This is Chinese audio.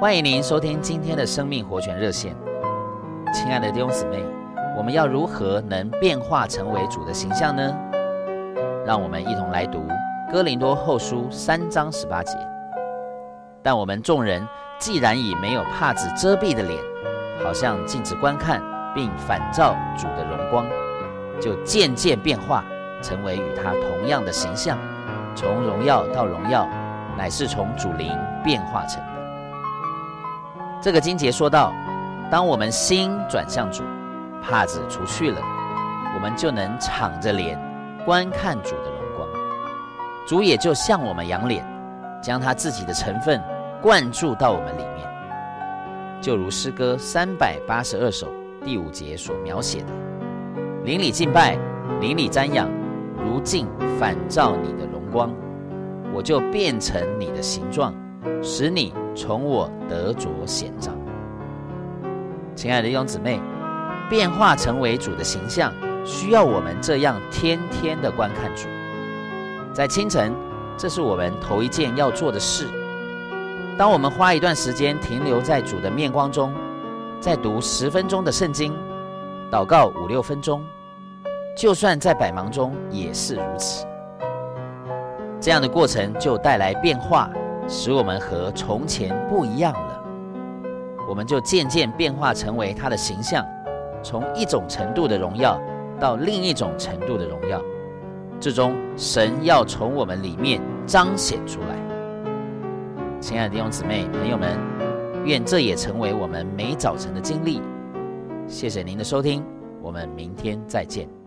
欢迎您收听今天的生命活泉热线。亲爱的弟兄姊妹，我们要如何能变化成为主的形象呢？让我们一同来读《哥林多后书》三章十八节。但我们众人既然以没有帕子遮蔽的脸，好像镜子观看，并反照主的荣光，就渐渐变化，成为与他同样的形象，从荣耀到荣耀，乃是从主灵变化成的。这个经节说到，当我们心转向主，帕子除去了，我们就能敞着脸观看主的荣光。主也就向我们仰脸，将他自己的成分灌注到我们里面，就如诗歌三百八十二首第五节所描写的：邻里敬拜，邻里瞻仰，如镜反照你的荣光，我就变成你的形状，使你。从我得着显彰，亲爱的弟兄姊妹，变化成为主的形象，需要我们这样天天的观看主。在清晨，这是我们头一件要做的事。当我们花一段时间停留在主的面光中，再读十分钟的圣经，祷告五六分钟，就算在百忙中也是如此。这样的过程就带来变化。使我们和从前不一样了，我们就渐渐变化成为他的形象，从一种程度的荣耀到另一种程度的荣耀，最终神要从我们里面彰显出来。亲爱的弟兄姊妹、朋友们，愿这也成为我们每早晨的经历。谢谢您的收听，我们明天再见。